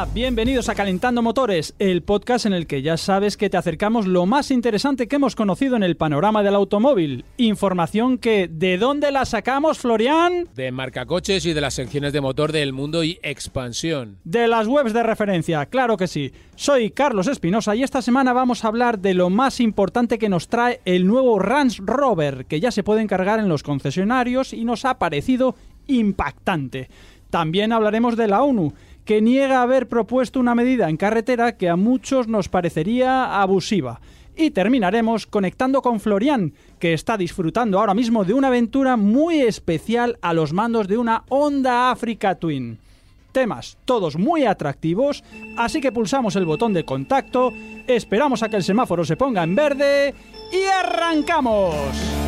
Hola, bienvenidos a Calentando Motores, el podcast en el que ya sabes que te acercamos lo más interesante que hemos conocido en el panorama del automóvil. Información que, ¿de dónde la sacamos, Florian? De marcacoches y de las secciones de motor del mundo y expansión. De las webs de referencia, claro que sí. Soy Carlos Espinosa y esta semana vamos a hablar de lo más importante que nos trae el nuevo Range Rover, que ya se puede encargar en los concesionarios y nos ha parecido impactante. También hablaremos de la ONU que niega haber propuesto una medida en carretera que a muchos nos parecería abusiva. Y terminaremos conectando con Florian, que está disfrutando ahora mismo de una aventura muy especial a los mandos de una Honda Africa Twin. Temas todos muy atractivos, así que pulsamos el botón de contacto, esperamos a que el semáforo se ponga en verde y arrancamos.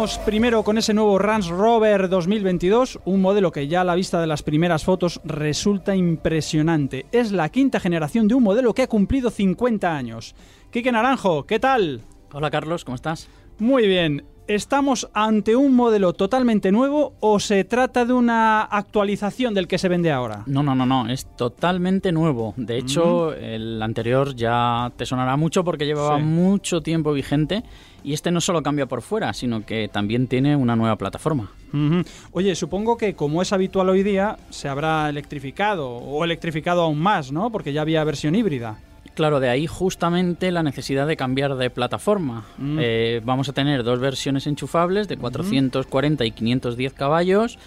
Vamos primero con ese nuevo Range Rover 2022, un modelo que ya a la vista de las primeras fotos resulta impresionante. Es la quinta generación de un modelo que ha cumplido 50 años. Quique Naranjo, ¿qué tal? Hola Carlos, ¿cómo estás? Muy bien. ¿Estamos ante un modelo totalmente nuevo o se trata de una actualización del que se vende ahora? No, no, no, no, es totalmente nuevo. De hecho, el anterior ya te sonará mucho porque llevaba Sí. mucho tiempo vigente y este no solo cambia por fuera, sino que también tiene una nueva plataforma. Ujú. Oye, supongo que como es habitual hoy día, se habrá electrificado o electrificado aún más, ¿no? Porque ya había versión híbrida. Claro, de ahí justamente la necesidad de cambiar de plataforma. Mm. Eh, vamos a tener dos versiones enchufables de 440 y 510 caballos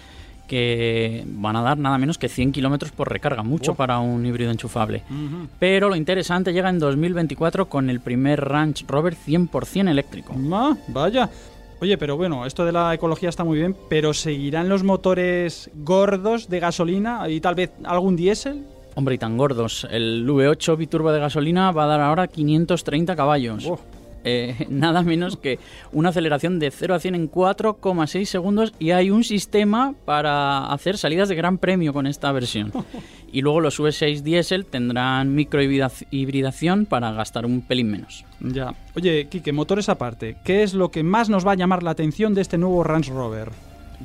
que van a dar nada menos que 100 kilómetros por recarga, mucho Oh. para un híbrido enchufable. Pero lo interesante llega en 2024 con el primer Range Rover 100% eléctrico. Ah, vaya. Oye, pero bueno, esto de la ecología está muy bien, pero ¿seguirán los motores gordos de gasolina y tal vez algún diésel? Hombre, y tan gordos. El V8 biturbo de gasolina va a dar ahora 530 caballos. Oh. Eh, nada menos que una aceleración de 0 a 100 en 4,6 segundos y hay un sistema para hacer salidas de gran premio con esta versión. Y luego los V6 diésel tendrán microhibridación para gastar un pelín menos. Ya. Oye, Quique, motores aparte, ¿qué es lo que más nos va a llamar la atención de este nuevo Range Rover?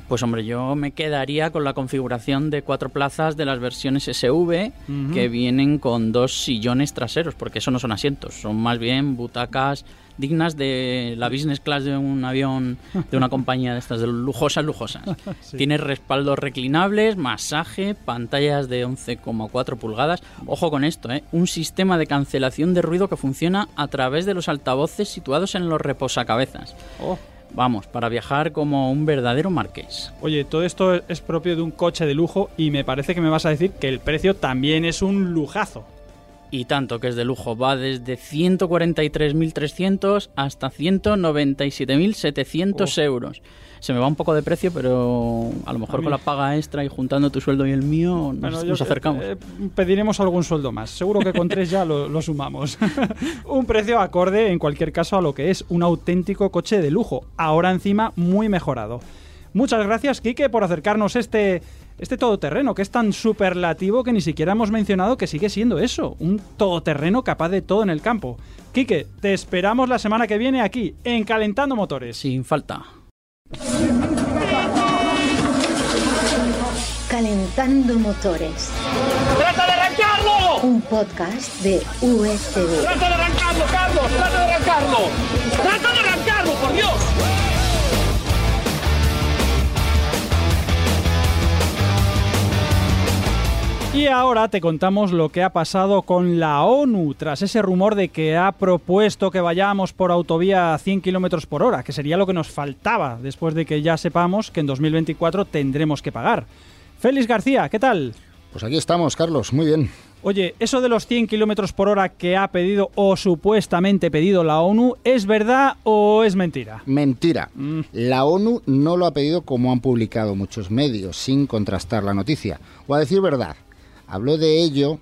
Pues hombre, yo me quedaría con la configuración de cuatro plazas de las versiones SV que vienen con dos sillones traseros, porque eso no son asientos, son más bien butacas dignas de la business class de un avión de una compañía de estas de lujosas, lujosas. Sí. Tiene respaldos reclinables, masaje, pantallas de 11,4 pulgadas. Ojo con esto, ¿eh? un sistema de cancelación de ruido que funciona a través de los altavoces situados en los reposacabezas. Oh. Vamos, para viajar como un verdadero marqués. Oye, todo esto es propio de un coche de lujo y me parece que me vas a decir que el precio también es un lujazo. Y tanto que es de lujo, va desde 143.300 hasta 197.700 euros. Se me va un poco de precio, pero a lo mejor A con la paga extra y juntando tu sueldo y el mío nos, Bueno, yo- nos acercamos. eh, pediremos algún sueldo más. Seguro que con tres ya lo, lo sumamos. un precio acorde, en cualquier caso, a lo que es un auténtico coche de lujo. Ahora encima muy mejorado. Muchas gracias, Quique, por acercarnos este, este todoterreno, que es tan superlativo que ni siquiera hemos mencionado que sigue siendo eso, un todoterreno capaz de todo en el campo. Quique, te esperamos la semana que viene aquí, en Calentando Motores. Sin falta. Calentando Motores, ¡Trata de arrancarlo! un podcast de UETV. ¡Trata de arrancarlo, Carlos! ¡Trata de arrancarlo! ¡Trata de arrancarlo, Y ahora te contamos lo que ha pasado con la ONU tras ese rumor de que ha propuesto que vayamos por autovía a 100 kilómetros por hora, que sería lo que nos faltaba después de que ya sepamos que en 2024 tendremos que pagar. Félix García, ¿qué tal? Pues aquí estamos, Carlos, muy bien. Oye, eso de los 100 kilómetros por hora que ha pedido o supuestamente pedido la ONU, ¿es verdad o es mentira? Mentira. Mm. La ONU no lo ha pedido como han publicado muchos medios, sin contrastar la noticia. O a decir verdad, habló de ello,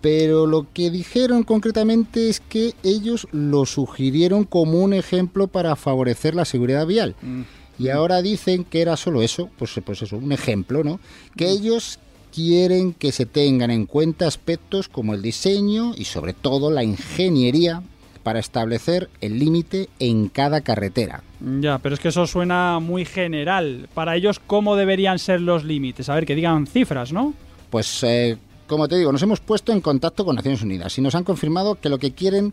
pero lo que dijeron concretamente es que ellos lo sugirieron como un ejemplo para favorecer la seguridad vial. Mm. Y ahora dicen que era solo eso, pues, pues eso, un ejemplo, ¿no? Que ellos quieren que se tengan en cuenta aspectos como el diseño y sobre todo la ingeniería para establecer el límite en cada carretera. Ya, pero es que eso suena muy general. Para ellos, ¿cómo deberían ser los límites? A ver, que digan cifras, ¿no? Pues, eh, como te digo, nos hemos puesto en contacto con Naciones Unidas y nos han confirmado que lo que quieren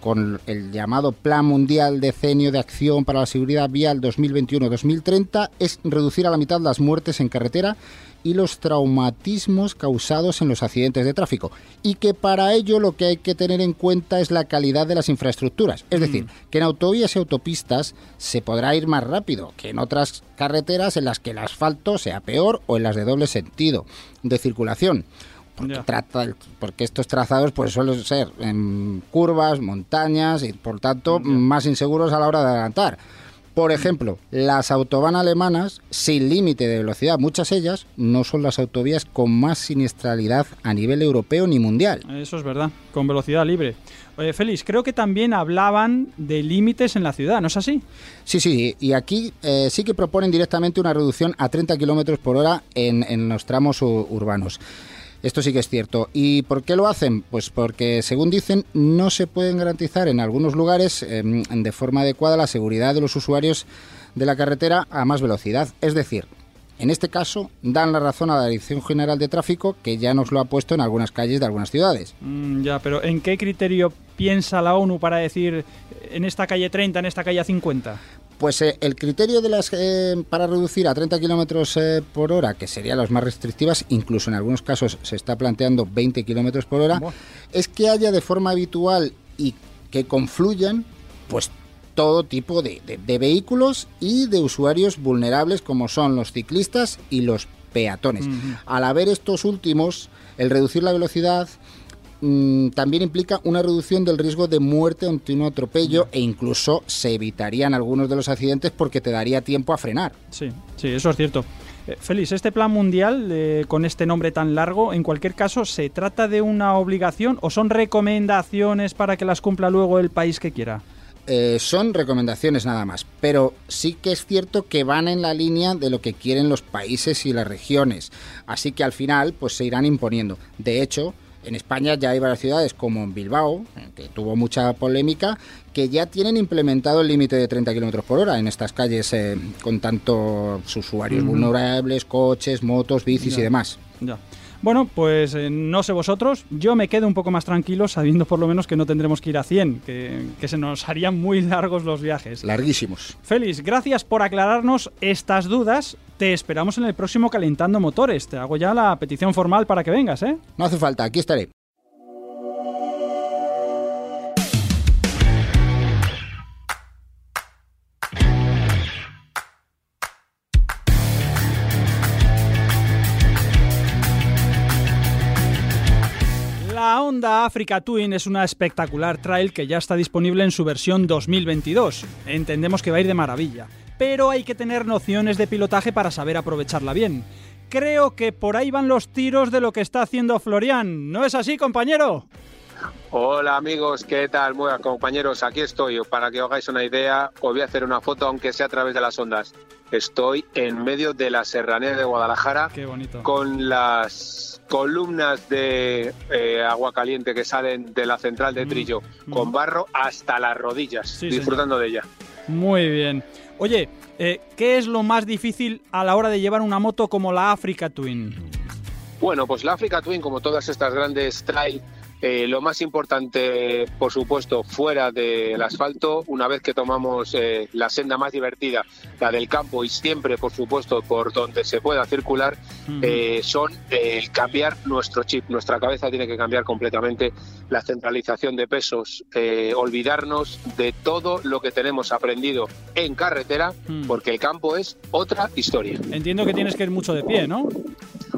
con el llamado Plan Mundial Decenio de Acción para la Seguridad Vial 2021-2030 es reducir a la mitad las muertes en carretera y los traumatismos causados en los accidentes de tráfico. Y que para ello lo que hay que tener en cuenta es la calidad de las infraestructuras. Es decir, que en autovías y autopistas se podrá ir más rápido que en otras carreteras en las que el asfalto sea peor o en las de doble sentido de circulación. Porque, trata, porque estos trazados pues suelen ser en curvas, montañas y por tanto más inseguros a la hora de adelantar. Por ejemplo, las autobahn alemanas sin límite de velocidad, muchas ellas no son las autovías con más siniestralidad a nivel europeo ni mundial. Eso es verdad, con velocidad libre. Oye, Félix, creo que también hablaban de límites en la ciudad, ¿no es así? Sí, sí, y aquí eh, sí que proponen directamente una reducción a 30 kilómetros por hora en, en los tramos urbanos. Esto sí que es cierto. ¿Y por qué lo hacen? Pues porque, según dicen, no se pueden garantizar en algunos lugares eh, de forma adecuada la seguridad de los usuarios de la carretera a más velocidad. Es decir, en este caso, dan la razón a la Dirección General de Tráfico, que ya nos lo ha puesto en algunas calles de algunas ciudades. Mm, ya, pero ¿en qué criterio piensa la ONU para decir en esta calle 30, en esta calle 50? Pues eh, el criterio de las eh, para reducir a 30 kilómetros eh, por hora, que serían las más restrictivas, incluso en algunos casos se está planteando 20 kilómetros por hora, es que haya de forma habitual y que confluyan, pues todo tipo de, de- de vehículos y de usuarios vulnerables como son los ciclistas y los peatones. Al haber estos últimos, el reducir la velocidad mm, también implica una reducción del riesgo de muerte ante un atropello e incluso se evitarían algunos de los accidentes porque te daría tiempo a frenar. Sí, sí, eso es cierto. Eh, Félix, este plan mundial eh, con este nombre tan largo, en cualquier caso, ¿se trata de una obligación o son recomendaciones para que las cumpla luego el país que quiera? Eh, son recomendaciones nada más, pero sí que es cierto que van en la línea de lo que quieren los países y las regiones, así que al final pues se irán imponiendo. De hecho, en España ya hay varias ciudades como en Bilbao, que tuvo mucha polémica, que ya tienen implementado el límite de 30 kilómetros por hora en estas calles eh, con tantos usuarios vulnerables, coches, motos, bicis y demás. Ya. Bueno, pues eh, no sé vosotros, yo me quedo un poco más tranquilo sabiendo por lo menos que no tendremos que ir a 100, que, que se nos harían muy largos los viajes. Larguísimos. Félix, gracias por aclararnos estas dudas. Te esperamos en el próximo Calentando Motores. Te hago ya la petición formal para que vengas, ¿eh? No hace falta, aquí estaré. Honda Africa Twin es una espectacular trail que ya está disponible en su versión 2022. Entendemos que va a ir de maravilla, pero hay que tener nociones de pilotaje para saber aprovecharla bien. Creo que por ahí van los tiros de lo que está haciendo Florian. ¿No es así, compañero? Hola amigos, ¿qué tal? Buenas compañeros, aquí estoy. Para que os hagáis una idea, os voy a hacer una foto, aunque sea a través de las ondas. Estoy en medio de la serranía de Guadalajara Qué bonito. con las columnas de eh, agua caliente que salen de la central de Trillo, con barro hasta las rodillas, Sí, disfrutando de ella. Muy bien. Oye, eh, ¿qué es lo más difícil a la hora de llevar una moto como la Africa Twin? Bueno, pues la Africa Twin, como todas estas grandes trail, eh, lo más importante, por supuesto, fuera del asfalto, una vez que tomamos eh, la senda más divertida, la del campo y siempre, por supuesto, por donde se pueda circular, eh, son eh, el cambiar nuestro chip. Nuestra cabeza tiene que cambiar completamente la centralización de pesos, olvidarnos de todo lo que tenemos aprendido en carretera, porque el campo es otra historia Entiendo que tienes que ir mucho de pie, ¿no?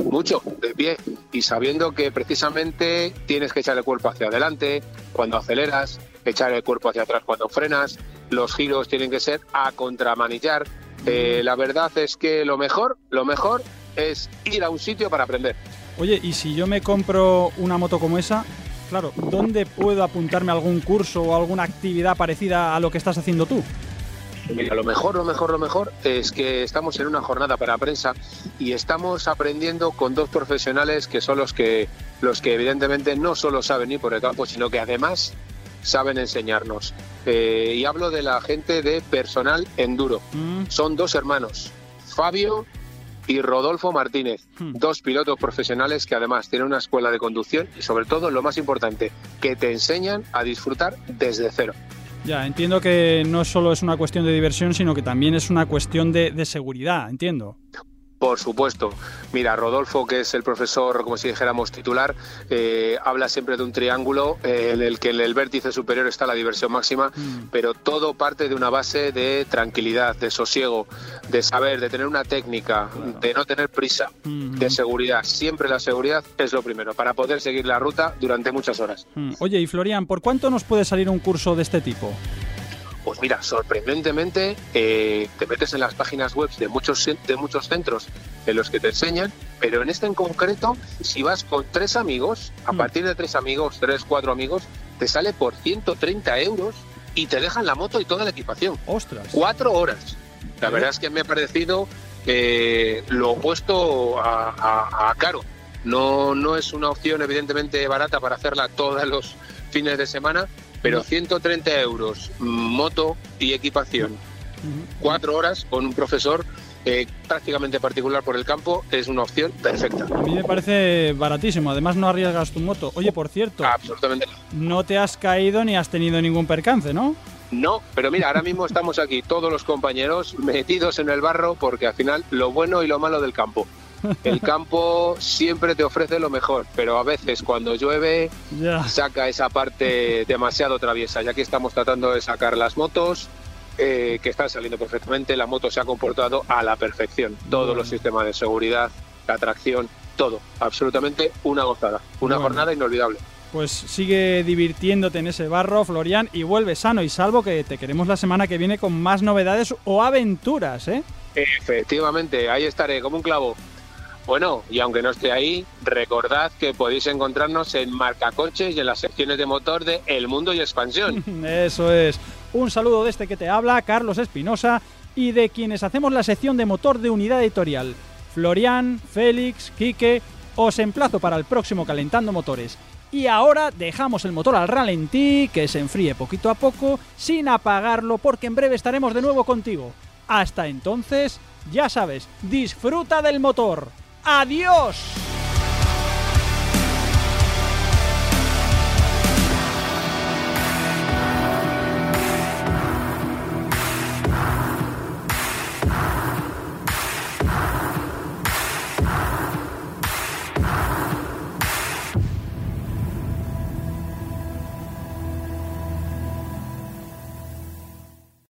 mucho de pie y sabiendo que precisamente tienes que echar el cuerpo hacia adelante cuando aceleras, echar el cuerpo hacia atrás cuando frenas, los giros tienen que ser a contramanillar. Eh, la verdad es que lo mejor, lo mejor es ir a un sitio para aprender. Oye, y si yo me compro una moto como esa, claro, ¿dónde puedo apuntarme a algún curso o alguna actividad parecida a lo que estás haciendo tú? Mira, lo mejor, lo mejor, lo mejor es que estamos en una jornada para prensa y estamos aprendiendo con dos profesionales que son los que, los que evidentemente no solo saben ir por el campo, sino que además saben enseñarnos. Eh, y hablo de la gente de personal enduro. Mm, Son dos hermanos, Fabio y Rodolfo Martínez, Hmm. dos pilotos profesionales que además tienen una escuela de conducción y sobre todo lo más importante, que te enseñan a disfrutar desde cero. Ya, entiendo que no solo es una cuestión de diversión, sino que también es una cuestión de, de seguridad, entiendo. Por supuesto. Mira, Rodolfo, que es el profesor, como si dijéramos, titular, eh, habla siempre de un triángulo eh, en el que en el vértice superior está la diversión máxima, Mm. pero todo parte de una base de tranquilidad, de sosiego, de saber, de tener una técnica, de no tener prisa, de seguridad. Siempre la seguridad es lo primero, para poder seguir la ruta durante muchas horas. Oye, y Florian, ¿por cuánto nos puede salir un curso de este tipo? Pues mira, sorprendentemente eh, te metes en las páginas web de muchos, de muchos centros en los que te enseñan, pero en este en concreto, si vas con tres amigos, a Mm. partir de tres amigos, tres, cuatro amigos, te sale por 130 euros y te dejan la moto y toda la equipación. ¡Ostras! Cuatro horas. La verdad es que me ha parecido eh, lo opuesto a, a- a caro. No, no es una opción evidentemente barata para hacerla todos los fines de semana, pero No. 130 euros, moto y equipación, cuatro horas con un profesor eh, prácticamente particular por el campo, es una opción perfecta. A mí me parece baratísimo, además no arriesgas tu moto. Oye, por cierto, Absolutamente no te has caído ni has tenido ningún percance, ¿no? No, pero mira, ahora mismo estamos aquí todos los compañeros metidos en el barro porque al final lo bueno y lo malo del campo. El campo siempre te ofrece lo mejor, pero a veces cuando llueve saca esa parte demasiado traviesa. Ya que estamos tratando de sacar las motos, eh, que están saliendo perfectamente, la moto se ha comportado a la perfección. Todos Bueno. los sistemas de seguridad, la tracción, todo. Absolutamente una gozada. Una Bueno. jornada inolvidable. Pues sigue divirtiéndote en ese barro, Florian, y vuelve sano y salvo que te queremos la semana que viene con más novedades o aventuras, ¿eh? Efectivamente, ahí estaré como un clavo. Bueno, y aunque no esté ahí, recordad que podéis encontrarnos en Marcacoches y en las secciones de motor de El Mundo y Expansión. Eso es. Un saludo de este que te habla, Carlos Espinosa, y de quienes hacemos la sección de motor de unidad editorial. Florian, Félix, Quique, os emplazo para el próximo Calentando Motores. Y ahora dejamos el motor al ralentí, que se enfríe poquito a poco, sin apagarlo, porque en breve estaremos de nuevo contigo. Hasta entonces, ya sabes, disfruta del motor. ¡Adiós!